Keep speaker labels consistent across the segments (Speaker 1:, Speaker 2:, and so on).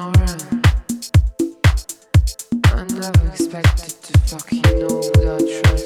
Speaker 1: I never expected to fuck you, no, without trying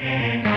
Speaker 2: Música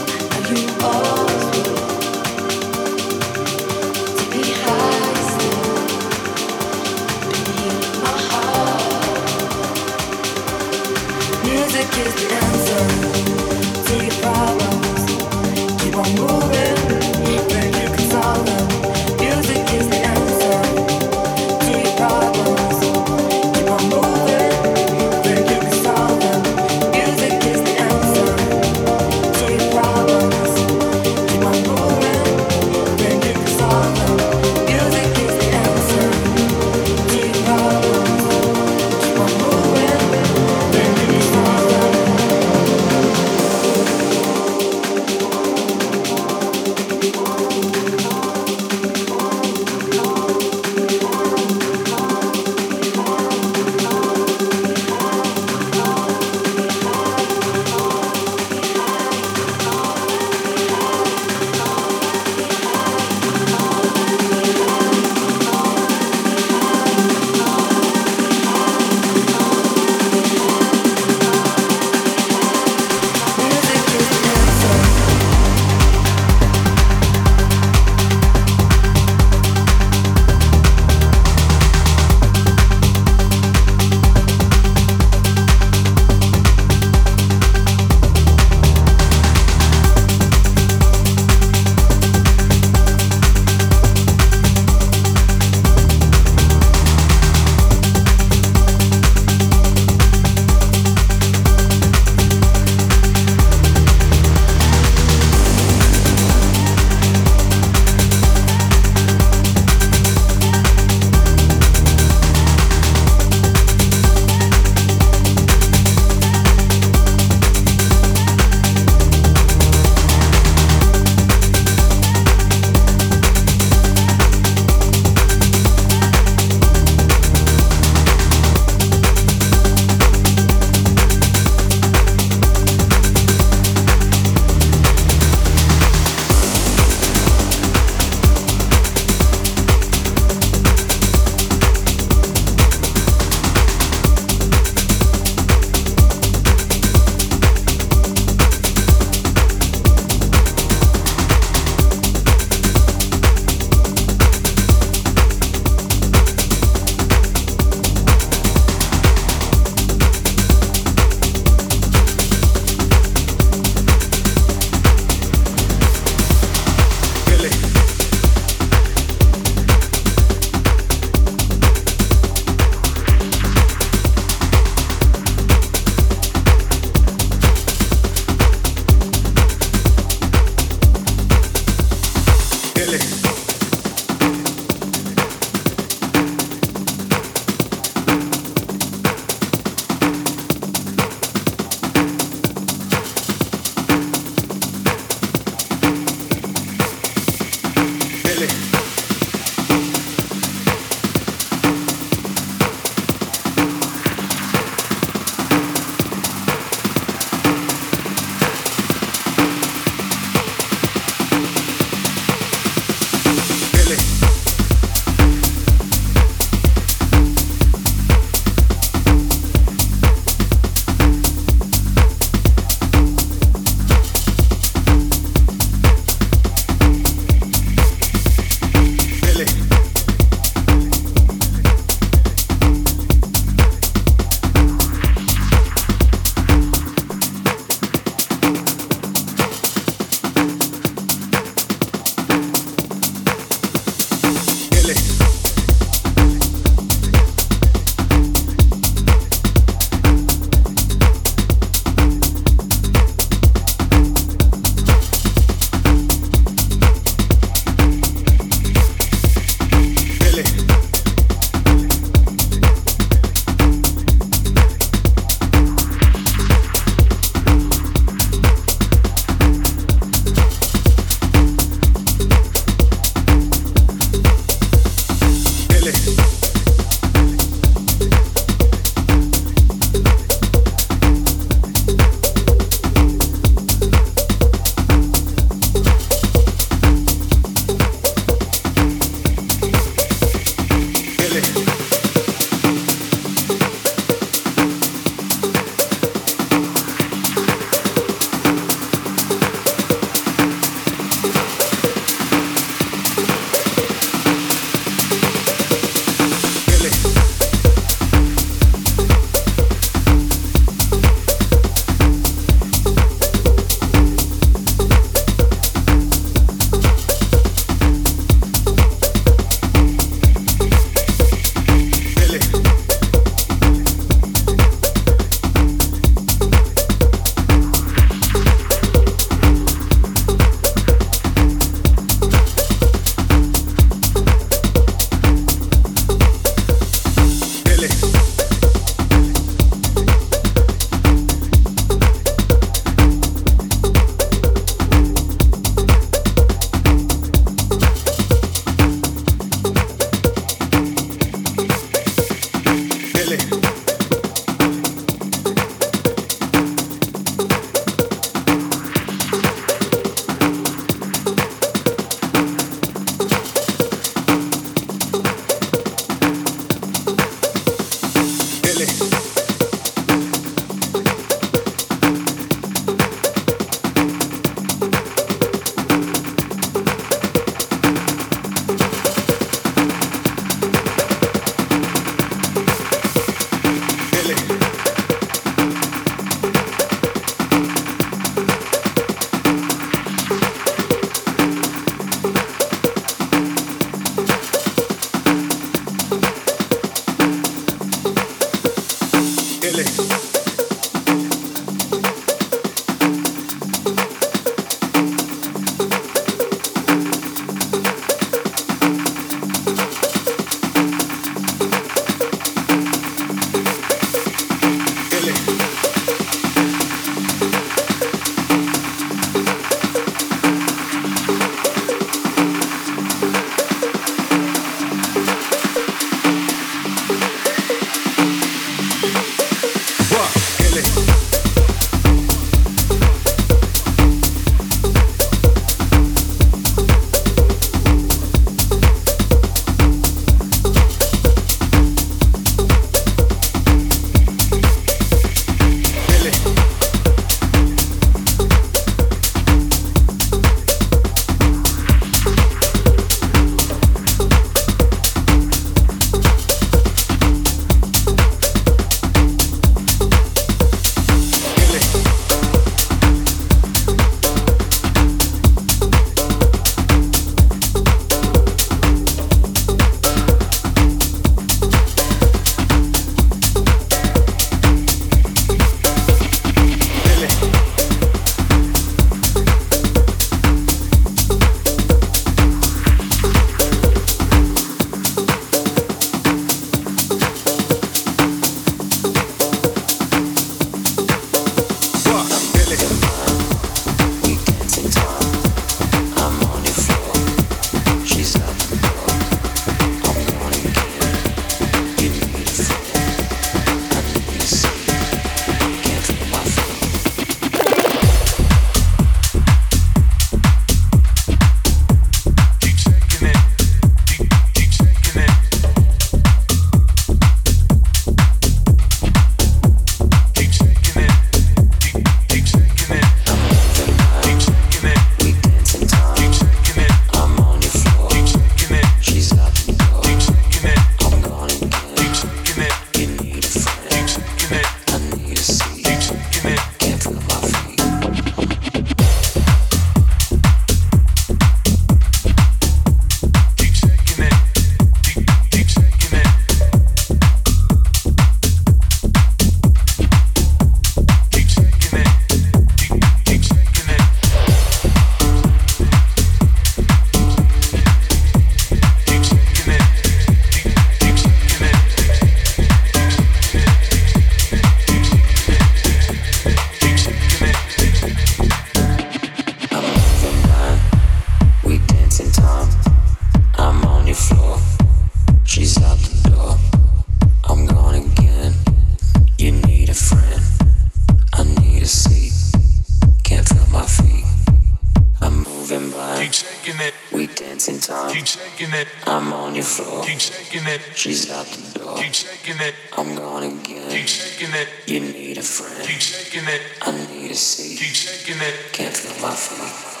Speaker 3: shaking it.
Speaker 1: She's out the door.
Speaker 3: Keep shaking it.
Speaker 1: I'm gone again.
Speaker 3: Keep shaking it.
Speaker 1: You need a friend.
Speaker 3: Keep shaking it.
Speaker 1: I need a seat.
Speaker 3: Keep shaking it.
Speaker 1: Can't feel my feet.